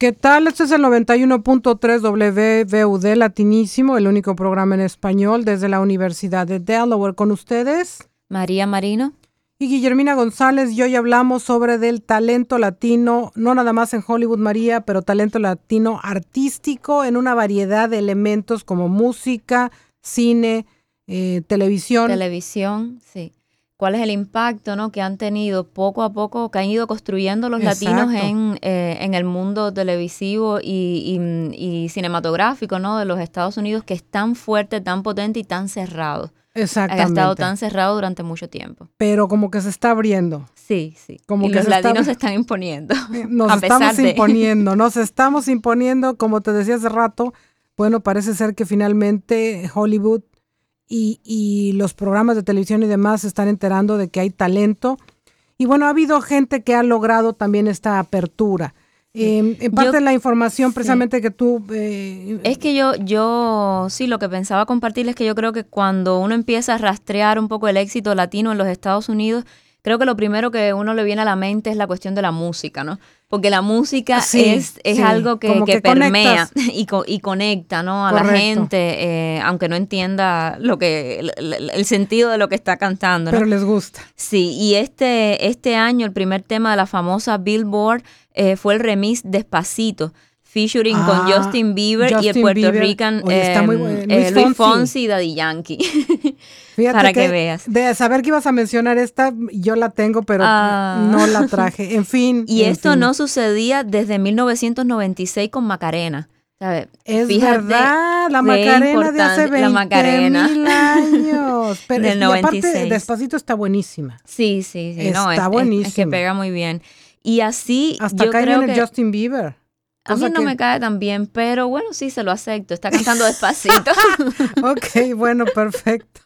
¿Qué tal? Este es el 91.3 WVUD Latinísimo, el único programa en español desde la Universidad de Delaware. Con ustedes, María Marino y Guillermina González. Y hoy hablamos sobre del talento latino, no nada más en Hollywood, María, pero talento latino artístico en una variedad de elementos como música, cine, eh, televisión. Televisión, sí cuál es el impacto ¿no? que han tenido poco a poco, que han ido construyendo los latinos en, eh, en, el mundo televisivo y, cinematográfico ¿no? de los Estados Unidos, que es tan fuerte, tan potente y tan cerrado. Exactamente. Ha estado tan cerrado durante mucho tiempo. Pero como que se está abriendo. Sí, sí. Como y que los latinos se están imponiendo. Nos estamos imponiendo, nos estamos imponiendo, como te decía hace rato, bueno, parece ser que finalmente Hollywood y, los programas de televisión y demás se están enterando de que hay talento. Y bueno, ha habido gente que ha logrado también esta apertura. Em, en parte de la información precisamente que tú... Eh, es que yo, yo, sí, lo que pensaba compartir es que yo creo que cuando uno empieza a rastrear un poco el éxito latino en los Estados Unidos, creo que lo primero que uno le viene a la mente es la cuestión de la música, ¿no? Porque la música es, es algo que, que, permea y, y, conecta, ¿no? A la gente, eh, aunque no entienda lo que el, sentido de lo que está cantando. Pero les gusta. Sí, y este, este año el primer tema de la famosa Billboard eh, fue el remix Despacito featuring con ah, Justin Bieber y el Puerto Rican eh, Luis, Fonsi y Daddy Yankee. para que, veas. De saber que ibas a mencionar esta, yo la tengo, pero ah. no la traje. En fin. Y esto no sucedía desde 1996 con Macarena. Es verdad, la Macarena de hace 20 la Macarena. mil años. Pero Del 96. aparte, Despacito está buenísima. Sí, sí, sí. Está no, buenísima. Es, que pega muy bien. Y así. Hasta yo creo que, Justin Bieber. A mí no me cae tan bien, pero bueno, sí se lo acepto. Está cantando despacito. ok, bueno, perfecto.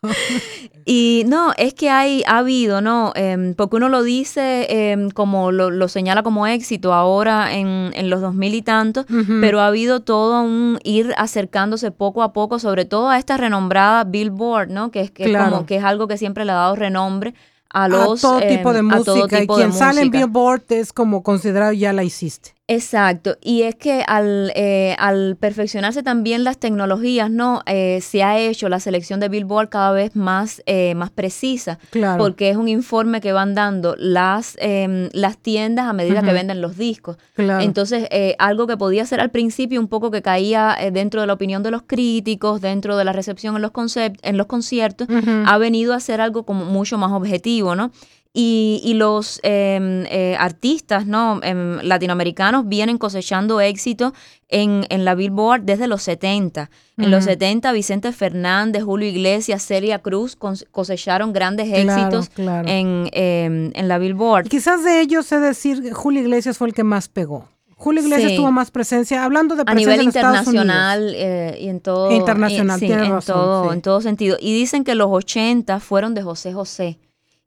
y no, es que hay, ha habido, ¿no? Em, porque uno lo dice em, como lo, señala como éxito ahora en, en los dos mil y tantos, pero ha habido todo un ir acercándose poco a poco, sobre todo a esta renombrada Billboard, ¿no? Que es que, como, que es algo que siempre le ha dado renombre a los a todo tipo de em, música y quien sale en Billboard es como considerado ya la hiciste. Exacto, y es que al, eh, al perfeccionarse también las tecnologías, ¿no? Eh, se ha hecho la selección de Billboard cada vez más, eh, más precisa, claro. porque es un informe que van dando las, em, las tiendas a medida que venden los discos. Claro. Entonces, algo que podía ser al principio un poco que caía dentro de la opinión de los críticos, dentro de la recepción en los, en los conciertos, ha venido a ser algo como mucho más objetivo, ¿no? Y, los em, eh, artistas ¿no? Em, latinoamericanos vienen cosechando éxito en, la Billboard desde los 70. En los 70, Vicente Fernández, Julio Iglesias, Celia Cruz cosecharon grandes éxitos En, em, en, la Billboard. Quizás de ellos sé decir, Julio Iglesias fue el que más pegó. Julio Iglesias tuvo más presencia, hablando de presencia a nivel internacional eh, y en todo internacional, en, todo, en todo sentido. Y dicen que los 80 fueron de José José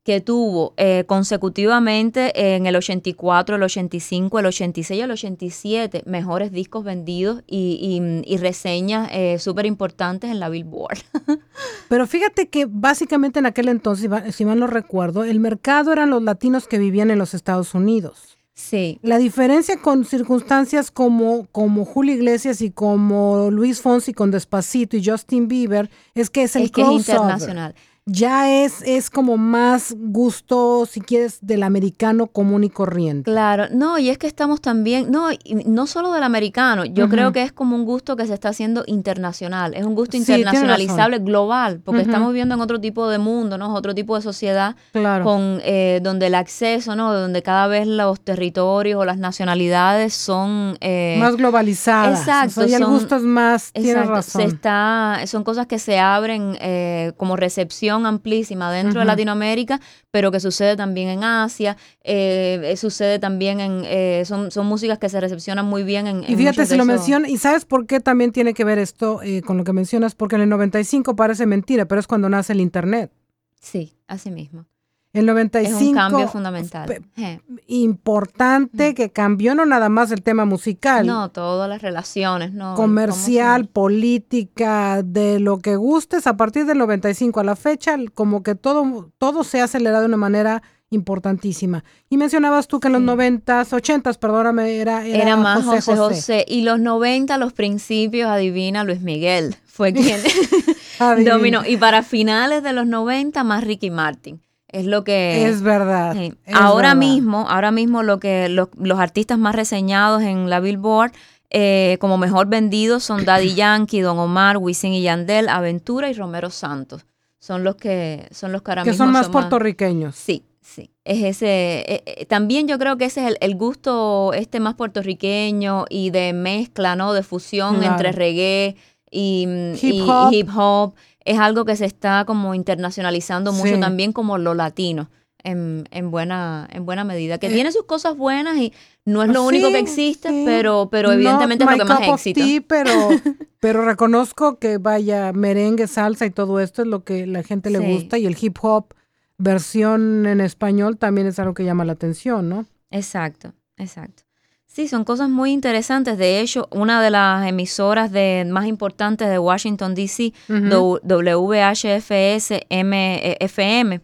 que tuvo eh, consecutivamente en el 84, el 85, el 86 y el 87 mejores discos vendidos y, reseñas eh, súper importantes en la Billboard. Pero fíjate que básicamente en aquel entonces, si mal no recuerdo, el mercado eran los latinos que vivían en los Estados Unidos. Sí. La diferencia con circunstancias como, como Julio Iglesias y como Luis Fonsi con Despacito y Justin Bieber es que es el es que es internacional ya es, es como más gusto, si quieres, del americano común y corriente. Claro, no, y es que estamos también, no, no solo del americano, yo creo que es como un gusto que se está haciendo internacional, es un gusto internacionalizable, global, porque estamos viviendo en otro tipo de mundo, ¿no? Otro tipo de sociedad, con eh, donde el acceso, ¿no? Donde cada vez los territorios o las nacionalidades son... Eh, más globalizadas. Exacto. y el gusto es más, tiene razón. Se está, son cosas que se abren eh, como recepción amplísima dentro de Latinoamérica, pero que sucede también en Asia, eh, eh, sucede también en, eh, son, son músicas que se recepcionan muy bien en... Y fíjate, si lo mencionas, y sabes por qué también tiene que ver esto con lo que mencionas, porque en el 95 parece mentira, pero es cuando nace el Internet. Sí, así mismo. El 95. Es un cambio fundamental. Importante que cambió no nada más el tema musical. No, todas las relaciones, ¿no? Comercial, política, de lo que gustes. A partir del 95 a la fecha, como que todo, todo se ha acelerado de una manera importantísima. Y mencionabas tú que en los noventas, ochentas, perdóname, era, era, más José, José Y los noventa, los principios, adivina, Luis Miguel fue quien dominó. Y para finales de los noventa, más Ricky Martin. Es lo que... Es verdad. ahora mismo, ahora mismo lo que los artistas más reseñados en la Billboard eh, como mejor vendidos son Daddy Yankee, Don Omar, Wisin y Yandel, Aventura y Romero Santos. Son los que son los que ahora que son más puertorriqueños. Sí, sí. Es ese. Eh, eh, también yo creo que ese es el, gusto este más puertorriqueño y de mezcla, ¿no? De fusión entre reggae y hip hop. Es algo que se está como internacionalizando mucho también como lo latino en, en, buena, en buena medida. Que eh, tiene sus cosas buenas y no es lo único que existe, pero, pero evidentemente es lo que más éxito. Sí, pero, pero reconozco que vaya, merengue, salsa y todo esto es lo que la gente le gusta y el hip hop versión en español también es algo que llama la atención, ¿no? Exacto, exacto. Sí, son cosas muy interesantes. De hecho, una de las emisoras de, más importantes de Washington, D.C., WHFS FM,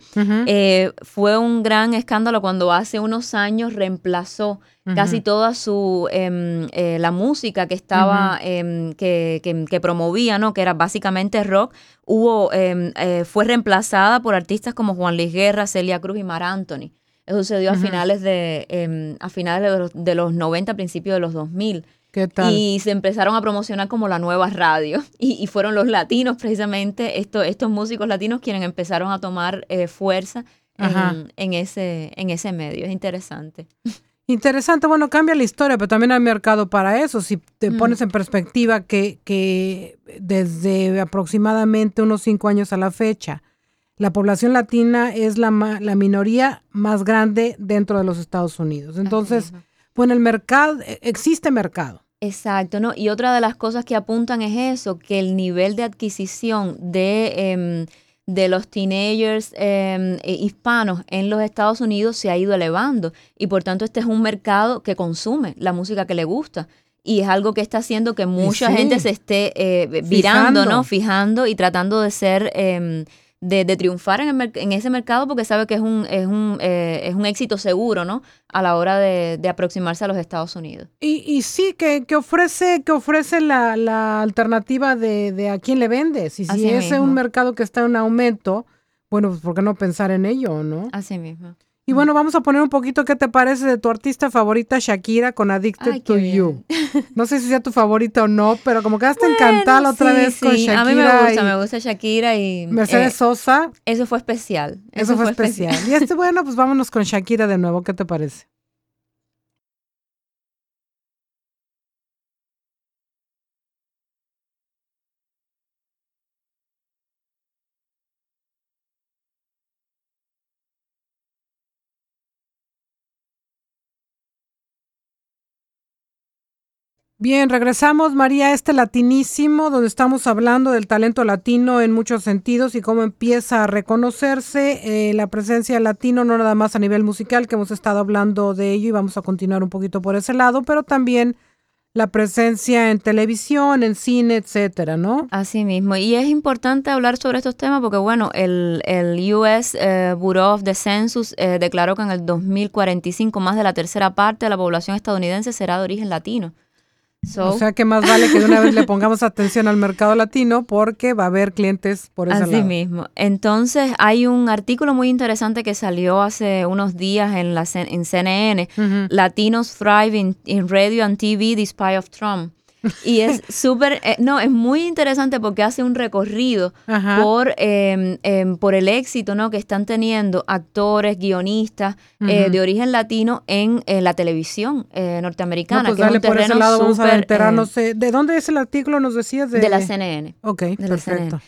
eh, fue un gran escándalo cuando hace unos años reemplazó casi toda su em, eh, la música que estaba em, que, que, promovía no que era básicamente rock. Hubo em, eh, fue reemplazada por artistas como Juan Luis Guerra Celia Cruz y Mar Anthony sucedió a finales de em, a finales de los, de los 90, principios de los 2000. ¿Qué tal? Y se empezaron a promocionar como la nueva radio. Y, fueron los latinos, precisamente, estos, estos músicos latinos, quienes empezaron a tomar eh, fuerza en, ese, en ese medio. Es interesante. Interesante, bueno, cambia la historia, pero también hay mercado para eso. Si te mm. pones en perspectiva que, que desde aproximadamente unos cinco años a la fecha, la población latina es la, la minoría más grande dentro de los Estados Unidos. Entonces, bueno, el mercado, e, existe mercado. Exacto, ¿no? Y otra de las cosas que apuntan es eso, que el nivel de adquisición de, em, de los teenagers em, e hispanos en los Estados Unidos se ha ido elevando y por tanto este es un mercado que consume la música que le gusta y es algo que está haciendo que mucha gente se esté eh, virando, ¿no? Fijando y tratando de ser... De, triunfar en, en, ese mercado porque sabe que es un, es un, eh, es un éxito seguro, ¿no? A la hora de, aproximarse a los Estados Unidos. Y, y sí, que, que, ofrece, que ofrece la, la alternativa de, de, a quién le vendes. Y si es un mercado que está en aumento, bueno, pues ¿por qué no pensar en ello, no? Así mismo. Y bueno, vamos a poner un poquito qué te parece de tu artista favorita Shakira con Addicted to You. No sé si sea tu favorita o no, pero como quedaste encantada otra vez con Shakira. A mí me gusta, me gusta Shakira y Mercedes eh, Sosa. Eso fue especial. Eso, fue, especial. Y este bueno, pues vámonos con Shakira de nuevo, ¿qué te parece? Bien, regresamos, María, este latinísimo, donde estamos hablando del talento latino en muchos sentidos y cómo empieza a reconocerse eh, la presencia latino, no nada más a nivel musical, que hemos estado hablando de ello y vamos a continuar un poquito por ese lado, pero también la presencia en televisión, en cine, etcétera, ¿no? Así mismo. Y es importante hablar sobre estos temas porque, bueno, el, el US eh, Bureau of the Census eh, declaró que en el 2045 más de la tercera parte de la población estadounidense será de origen latino o sea que más vale que de una vez le pongamos atención al mercado latino porque va a haber clientes por ese Así mismo. Entonces hay un artículo muy interesante que salió hace unos días en, la, en CNN, Latinos Thrive in, Radio and TV despite of Trump. Y es súper, eh, no, es muy interesante porque hace un recorrido por, em, por el éxito ¿no? que están teniendo actores, guionistas eh, de origen latino en la televisión eh, norteamericana. pues dale, por ese lado vamos a enterarnos. ¿De dónde es el artículo? Nos decías de, de la CNN. Ok, perfecto.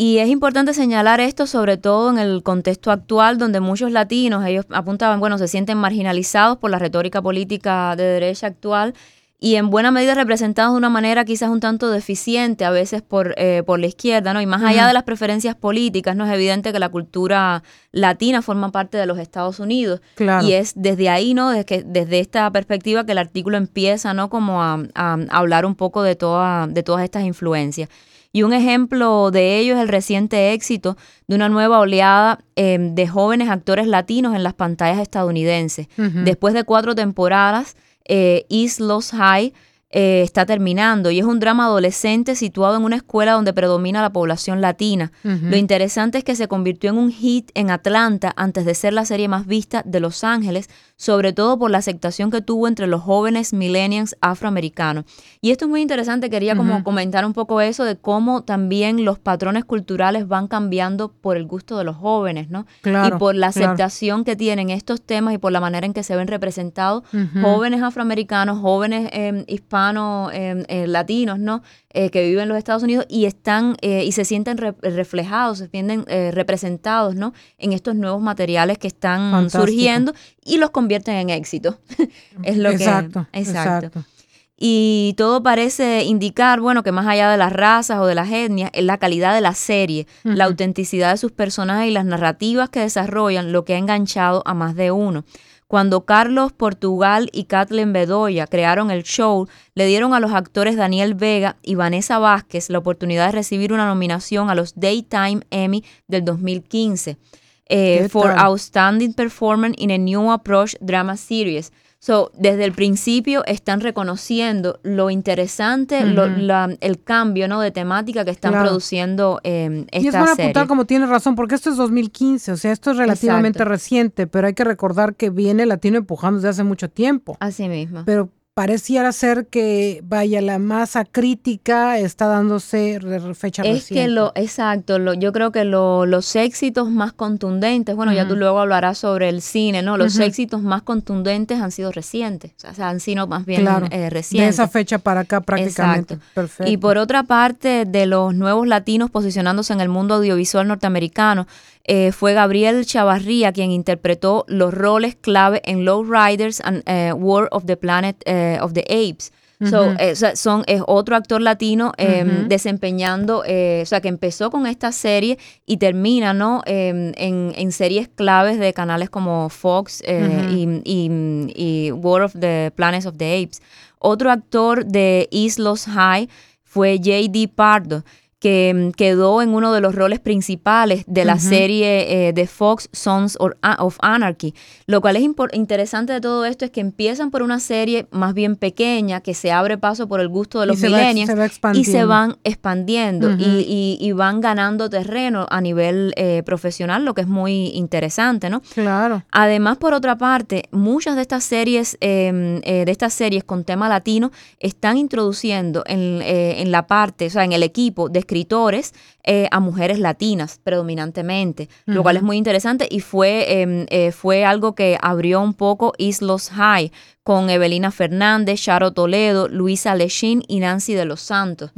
Y es importante señalar esto sobre todo en el contexto actual donde muchos latinos, ellos apuntaban, bueno, se sienten marginalizados por la retórica política de derecha actual y en buena medida representados de una manera quizás un tanto deficiente a veces por, eh, por la izquierda, ¿no? Y más allá de las preferencias políticas, ¿no? Es evidente que la cultura latina forma parte de los Estados Unidos. Y es desde ahí, ¿no? Desde, que, desde esta perspectiva que el artículo empieza, ¿no? Como a, hablar un poco de, toda, de todas estas influencias. Y un ejemplo de ello es el reciente éxito de una nueva oleada em, de jóvenes actores latinos en las pantallas estadounidenses. Después de cuatro temporadas, eh, East Los High eh, está terminando y es un drama adolescente situado en una escuela donde predomina la población latina. Lo interesante es que se convirtió en un hit en Atlanta antes de ser la serie más vista de Los Ángeles, sobre todo por la aceptación que tuvo entre los jóvenes millennials afroamericanos. Y esto es muy interesante, quería como comentar un poco eso de cómo también los patrones culturales van cambiando por el gusto de los jóvenes, ¿no? y por la aceptación que tienen estos temas y por la manera en que se ven representados jóvenes afroamericanos, jóvenes eh, hispanos, em, eh, latinos, ¿no? Eh, que viven en los Estados Unidos y están y se sienten reflejados, se sienten representados, ¿no? En estos nuevos materiales que están surgiendo y los convierten en éxito. es lo exacto, que... Exacto. Y todo parece indicar, bueno, que más allá de las razas o de las etnias, es la calidad de la serie, la autenticidad de sus personajes y las narrativas que desarrollan lo que ha enganchado a más de uno. Cuando Carlos Portugal y Kathleen Bedoya crearon el show, le dieron a los actores Daniel Vega y Vanessa Vázquez la oportunidad de recibir una nominación a los Daytime Emmy del 2015 eh, for Outstanding Performance in a New Approach Drama Series. So, desde el principio están reconociendo lo interesante, el cambio ¿no? de temática que están produciendo eh, esta Y es bueno apuntar como tiene razón, porque esto es 2015, o sea, esto es relativamente reciente, pero hay que recordar que viene Latino empujando desde hace mucho tiempo. Así mismo. Pero pareciera ser que, vaya, la masa crítica está dándose fecha es que lo, exacto, lo, yo creo que los éxitos más contundentes, bueno, ya tú luego hablarás sobre el cine, ¿no? Los éxitos más contundentes han sido recientes, o sea, han sido más bien eh, recientes. De esa fecha para acá prácticamente. Perfecto. Y por otra parte, de los nuevos latinos posicionándose en el mundo audiovisual norteamericano, eh, fue Gabriel Chavarría quien interpretó los roles clave en Low Riders and uh, War of the Planet uh, of the Apes. so, son, es otro actor latino em, desempeñando, o sea, que empezó con esta serie y termina, ¿no? Em, en, en, series claves de canales como Fox y, y, y, War of the Planets of the Apes. Otro actor de Islos High fue J.D. Pardo que quedó en uno de los roles principales de la serie eh, de Fox Sons of Anarchy. Lo cual es interesante de todo esto es que empiezan por una serie más bien pequeña que se abre paso por el gusto de los millennials y se van expandiendo y, van ganando terreno a nivel eh, profesional, lo que es muy interesante, ¿no? Claro. Además, por otra parte, muchas de estas series, em, eh, de estas series con tema latino están introduciendo en, en la parte, o sea, en el equipo de escritores eh, a mujeres latinas predominantemente, lo cual es muy interesante y fue, em, eh, fue algo que abrió un poco Islos High con Evelina Fernández, Charo Toledo, Luisa Lechín y Nancy de los Santos,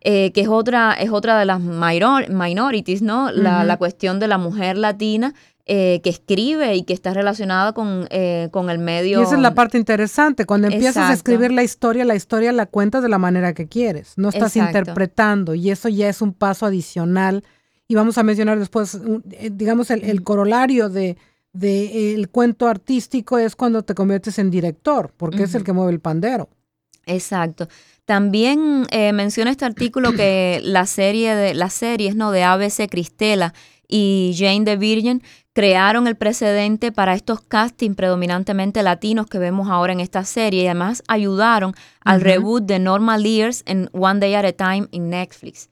eh, que es otra, es otra de las minorities, ¿no? La, la cuestión de la mujer latina eh, que escribe y que está relacionada con, eh, con, el medio. Y esa es la parte interesante. Cuando empiezas a escribir la historia, la historia la cuentas de la manera que quieres. No estás interpretando y eso ya es un paso adicional. Y vamos a mencionar después, eh, digamos, el, corolario de, de, el cuento artístico es cuando te conviertes en director, porque es el que mueve el pandero. Exacto. También menciona este artículo que la serie de las series no de ABC Cristela y Jane the Virgin crearon el precedente para estos castings predominantemente latinos que vemos ahora en esta serie y además ayudaron al reboot de Normal Lears en One Day at a Time en Netflix.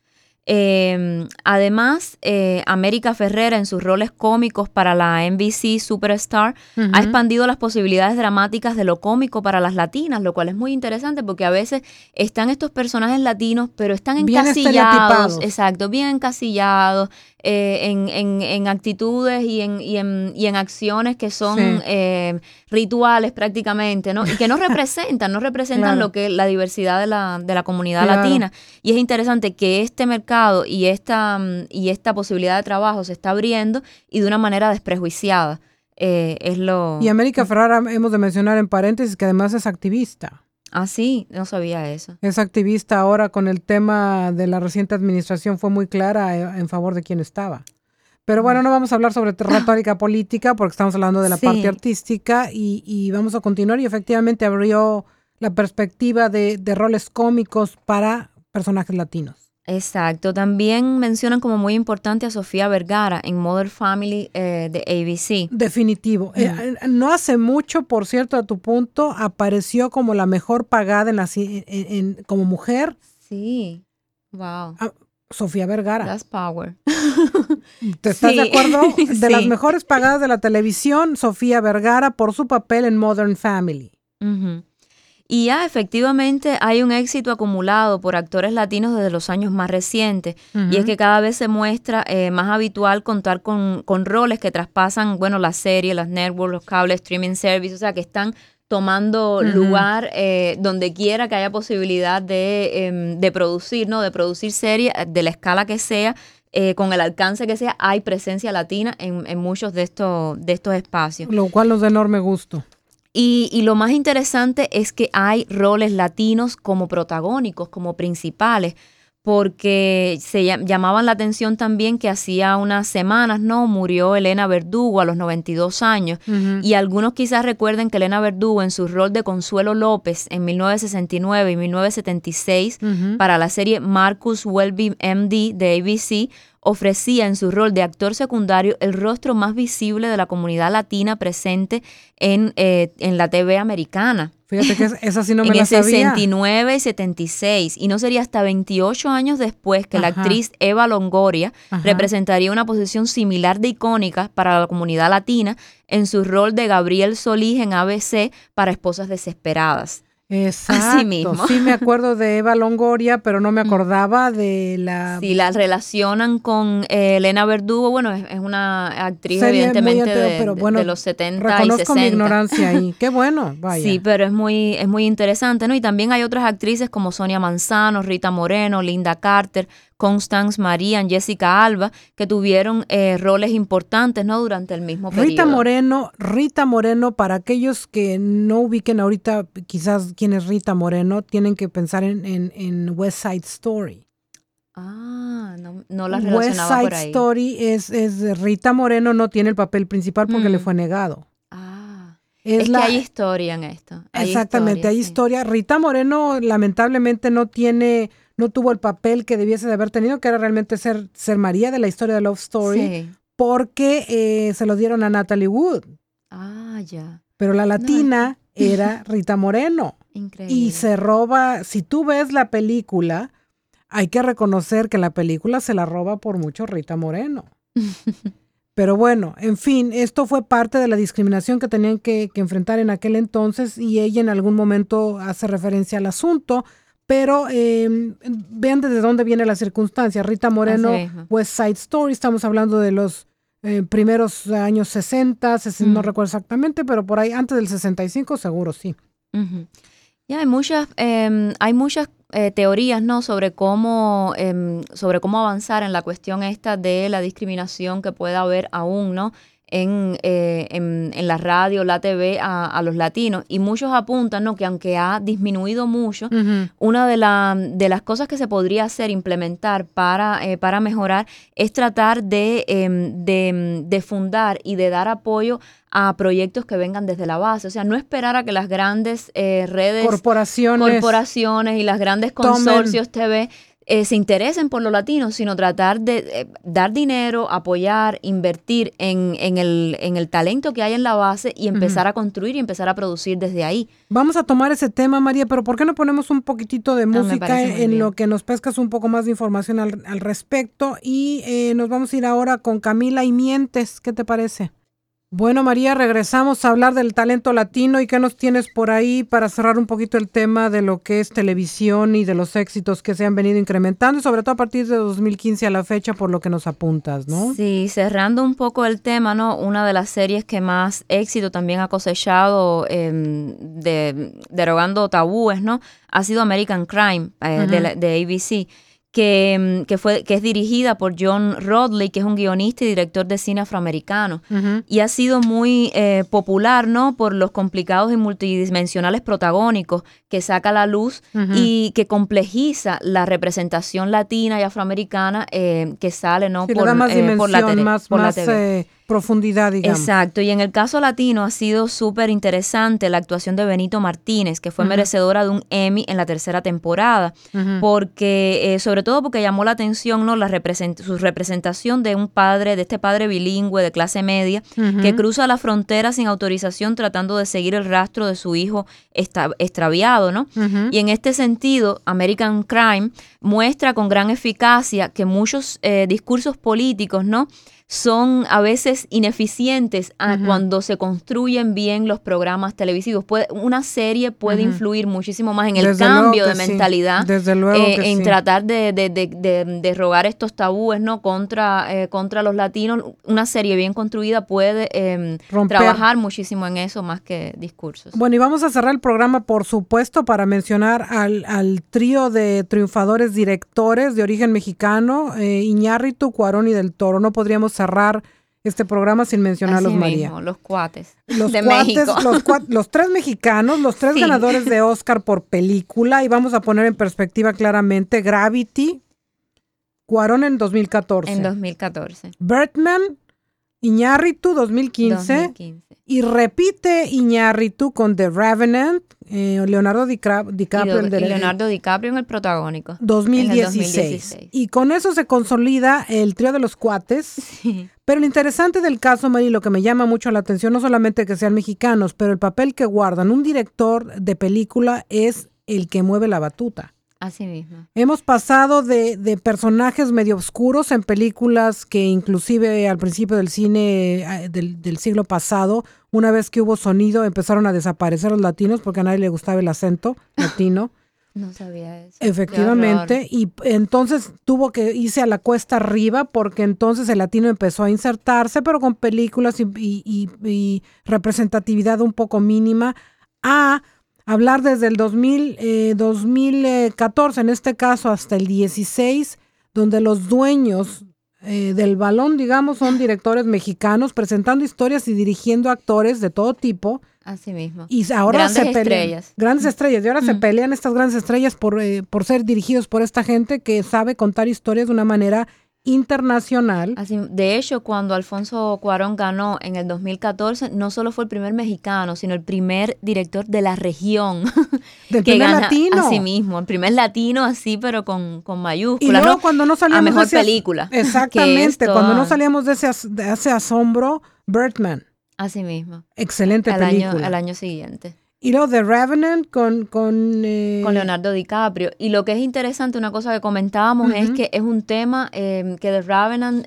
Em, además, eh, América Ferrera en sus roles cómicos para la NBC Superstar ha expandido las posibilidades dramáticas de lo cómico para las latinas, lo cual es muy interesante porque a veces están estos personajes latinos, pero están encasillados, exacto, bien encasillados, eh, en, en, actitudes y en, y en, y en acciones que son eh, rituales prácticamente, ¿no? Y que no representan, no representan lo que la diversidad de la, de la comunidad latina. Y es interesante que este mercado y esta, y esta posibilidad de trabajo se está abriendo y de una manera desprejuiciada. Eh, es lo... Y América Ferrara hemos de mencionar en paréntesis que además es activista. Ah, sí, no sabía eso. Es activista ahora con el tema de la reciente administración, fue muy clara eh, en favor de quien estaba. Pero bueno, no vamos a hablar sobre retórica política porque estamos hablando de la parte artística y, vamos a continuar y efectivamente abrió la perspectiva de, de roles cómicos para personajes latinos. Exacto. También mencionan como muy importante a Sofía Vergara en Mother Family eh, de ABC. Definitivo. Eh, eh, no hace mucho, por cierto, a tu punto, apareció como la mejor pagada en la, en, como mujer. Sí. Wow. Ah, Sofía Vergara. That's power. ¿Te estás de acuerdo? De las mejores pagadas de la televisión, Sofía Vergara por su papel en Modern Family. Y ya efectivamente hay un éxito acumulado por actores latinos desde los años más recientes. Y es que cada vez se muestra eh, más habitual contar con, roles que traspasan, bueno, las series, las networks, los cables, streaming services, o sea, que están tomando lugar eh, donde quiera que haya posibilidad de, em, de, producir, ¿no? De producir series de la escala que sea, eh, con el alcance que sea, hay presencia latina en, en muchos de estos, de estos espacios. Lo cual nos da enorme gusto. Y, lo más interesante es que hay roles latinos como protagónicos, como principales, porque se llamaban la atención también que hacía unas semanas, ¿no? Murió Elena Verdugo a los 92 años. Y algunos quizás recuerden que Elena Verdugo en su rol de Consuelo López en 1969 y 1976 para la serie Marcus Welby MD de ABC ofrecía en su rol de actor secundario el rostro más visible de la comunidad latina presente en, eh, en la TV americana. Fíjate que esa sí no me en la el 69 y 76. Y no sería hasta 28 años después que la actriz Eva Longoria representaría una posición similar de icónica para la comunidad latina en su rol de Gabriel Solís en ABC para Esposas Desesperadas. Exacto. Sí me acuerdo de Eva Longoria, pero no me mm. acordaba de la... Sí, la relacionan con eh, Elena Verdugo. Bueno, es, una actriz evidentemente de, pero bueno, de, los 70 y 60. mi ignorancia ahí. Qué bueno, vaya. Sí, pero es muy, es muy interesante, ¿no? Y también hay otras actrices como Sonia Manzano, Rita Moreno, Linda Carter, Constance Marian, Jessica Alba, que tuvieron eh, roles importantes ¿no? durante el mismo periodo. Rita Moreno, Rita Moreno, para aquellos que no ubiquen ahorita quizás quién es Rita Moreno, tienen que pensar en, en, West Side Story. Ah, no, no la West Side Story es, es, Rita Moreno no tiene el papel principal porque le mm. fue negado. Ah, es, que hay historia en esto. exactamente, hay historia. Rita Moreno lamentablemente no tiene no tuvo el papel que debiese de haber tenido, que era realmente ser, ser María de la historia de Love Story, porque eh, se lo dieron a Natalie Wood. Ah, ya. Pero la latina era Rita Moreno. Increíble. Y se roba, si tú ves la película, hay que reconocer que la película se la roba por mucho Rita Moreno. Pero bueno, en fin, esto fue parte de la discriminación que tenían que, que, enfrentar en aquel entonces y ella en algún momento hace referencia al asunto. Pero em, vean desde dónde viene la circunstancia. Rita Moreno, West Side Story, estamos hablando de los eh, primeros años 60, no recuerdo exactamente, pero por ahí antes del 65 seguro sí. Ya hay muchas, em, hay muchas eh, teorías, ¿no? Sobre cómo, em, sobre cómo avanzar en la cuestión esta de la discriminación que pueda haber aún, ¿no? Eh, en, en, la radio, la TV a, los latinos. Y muchos apuntan ¿no? que aunque ha disminuido mucho, una de, la, de, las cosas que se podría hacer, implementar para, eh, para mejorar, es tratar de, em, de, de, fundar y de dar apoyo a proyectos que vengan desde la base. O sea, no esperar a que las grandes eh, redes, corporaciones, corporaciones y las grandes consorcios TV eh, se interesen por los latinos, sino tratar de eh, dar dinero, apoyar, invertir en, en, el, en, el, talento que hay en la base y empezar a construir y empezar a producir desde ahí. Vamos a tomar ese tema, María, pero ¿por qué no ponemos un poquitito de ah, música en lo que nos pescas un poco más de información al, al respecto? Y eh, nos vamos a ir ahora con Camila y Mientes, ¿qué te parece? Bueno, María, regresamos a hablar del talento latino y qué nos tienes por ahí para cerrar un poquito el tema de lo que es televisión y de los éxitos que se han venido incrementando, sobre todo a partir de 2015 a la fecha, por lo que nos apuntas, ¿no? Sí, cerrando un poco el tema, ¿no? Una de las series que más éxito también ha cosechado em, de, derogando tabúes, ¿no? Ha sido American Crime eh, de, de ABC que, mm, que, fue, que es dirigida por John Rodley, que es un guionista y director de cine afroamericano. Y ha sido muy eh, popular, ¿no? Por los complicados y multidimensionales protagónicos que saca a la luz y que complejiza la representación latina y afroamericana eh, que sale, ¿no? por, más eh, por la, más, por la TV profundidad, digamos. Exacto, y en el caso latino ha sido súper interesante la actuación de Benito Martínez, que fue merecedora de un Emmy en la tercera temporada, porque, eh, sobre todo porque llamó la atención, ¿no? La su representación de un padre, de este padre bilingüe de clase media, que cruza la frontera sin autorización tratando de seguir el rastro de su hijo extraviado, ¿no? Y en este sentido, American Crime muestra con gran eficacia que muchos eh, discursos políticos, ¿no? Son a veces ineficientes cuando se construyen bien los programas televisivos. Puede, una serie puede influir muchísimo más en el cambio de mentalidad, Desde luego eh, en tratar de, de, de, de, rogar estos tabúes no contra, eh, contra los latinos. Una serie bien construida puede em, trabajar muchísimo en eso más que discursos. Bueno, y vamos a cerrar el programa, por supuesto, para mencionar al, al trío de triunfadores directores de origen mexicano, eh, Iñárritu, Cuarón y del Toro. No podríamos cerrar este programa sin mencionarlos, María. los cuates. Los cuates, Los, tres mexicanos, los tres ganadores de Oscar por película, y vamos a poner en perspectiva claramente Gravity, Cuarón en 2014. En 2014. Birdman, Iñárritu 2015, 2015. Y repite Iñárritu con The Revenant, eh, Leonardo DiCaprio. Y, Leonardo DiCaprio en el protagónico. 2016. Y con eso se consolida el trío de los cuates. Pero lo interesante del caso, Mary, lo que me llama mucho la atención, no solamente que sean mexicanos, pero el papel que guardan un director de película es el que mueve la batuta. Así mismo. Hemos pasado de, de, personajes medio oscuros en películas que inclusive al principio del cine eh, del, del, siglo pasado, una vez que hubo sonido, empezaron a desaparecer los latinos porque a nadie le gustaba el acento latino. No sabía eso. Efectivamente, y entonces tuvo que irse a la cuesta arriba porque entonces el latino empezó a insertarse, pero con películas y, y, y representatividad un poco mínima, a hablar desde el 2000, 2014, eh, en este caso hasta el 16, donde los dueños eh, del balón, digamos, son directores mexicanos presentando historias y dirigiendo actores de todo tipo. Así mismo. Y ahora grandes se pelean. Estrellas. Grandes estrellas. Y ahora se pelean estas grandes estrellas por, eh, por ser dirigidos por esta gente que sabe contar historias de una manera internacional. Así, de hecho, cuando Alfonso Cuarón ganó en el 2014, no solo fue el primer mexicano, sino el primer director de la región. Del que primer latino. Así mismo, el primer latino así, pero con, con mayúsculas. Y luego cuando no salíamos a mejor de ese, película. Exactamente, cuando no salíamos de ese, de ese asombro, Birdman. Así mismo. Excelente película. Año, al año siguiente. Y luego The Revenant con... Con, eh, con, Leonardo DiCaprio. Y lo que es interesante, una cosa que comentábamos, es que es un tema eh, que The Revenant...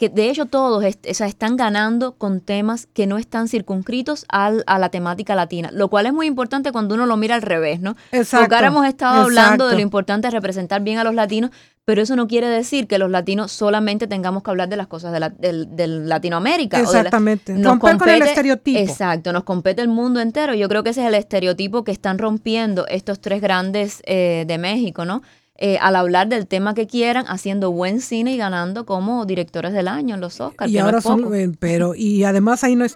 Que de hecho todos están ganando con temas que no están circunscritos al, a la temática latina, lo cual es muy importante cuando uno lo mira al revés, ¿no? Exacto. Porque ahora hemos estado hablando de lo importante de representar bien a los latinos, pero eso no quiere decir que los latinos solamente tengamos que hablar de las cosas de, la, Latinoamérica. Exactamente. nos Romper compete, con el estereotipo. Exacto, nos compete el mundo entero. Yo creo que ese es el estereotipo que están rompiendo estos tres grandes eh, de México, ¿no? Eh, al hablar del tema que quieran, haciendo buen cine y ganando como directores del año en los Oscars. Y ahora son, eh, pero, y además ahí no,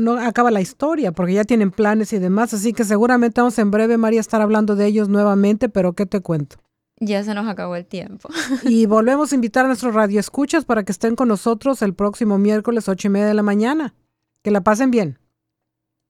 no, acaba la historia, porque ya tienen planes y demás, así que seguramente vamos en breve, María, estar hablando de ellos nuevamente, pero ¿qué te cuento? Ya se nos acabó el tiempo. y volvemos a invitar a nuestros radioescuchas para que estén con nosotros el próximo miércoles, ocho y media de la mañana. Que la pasen bien.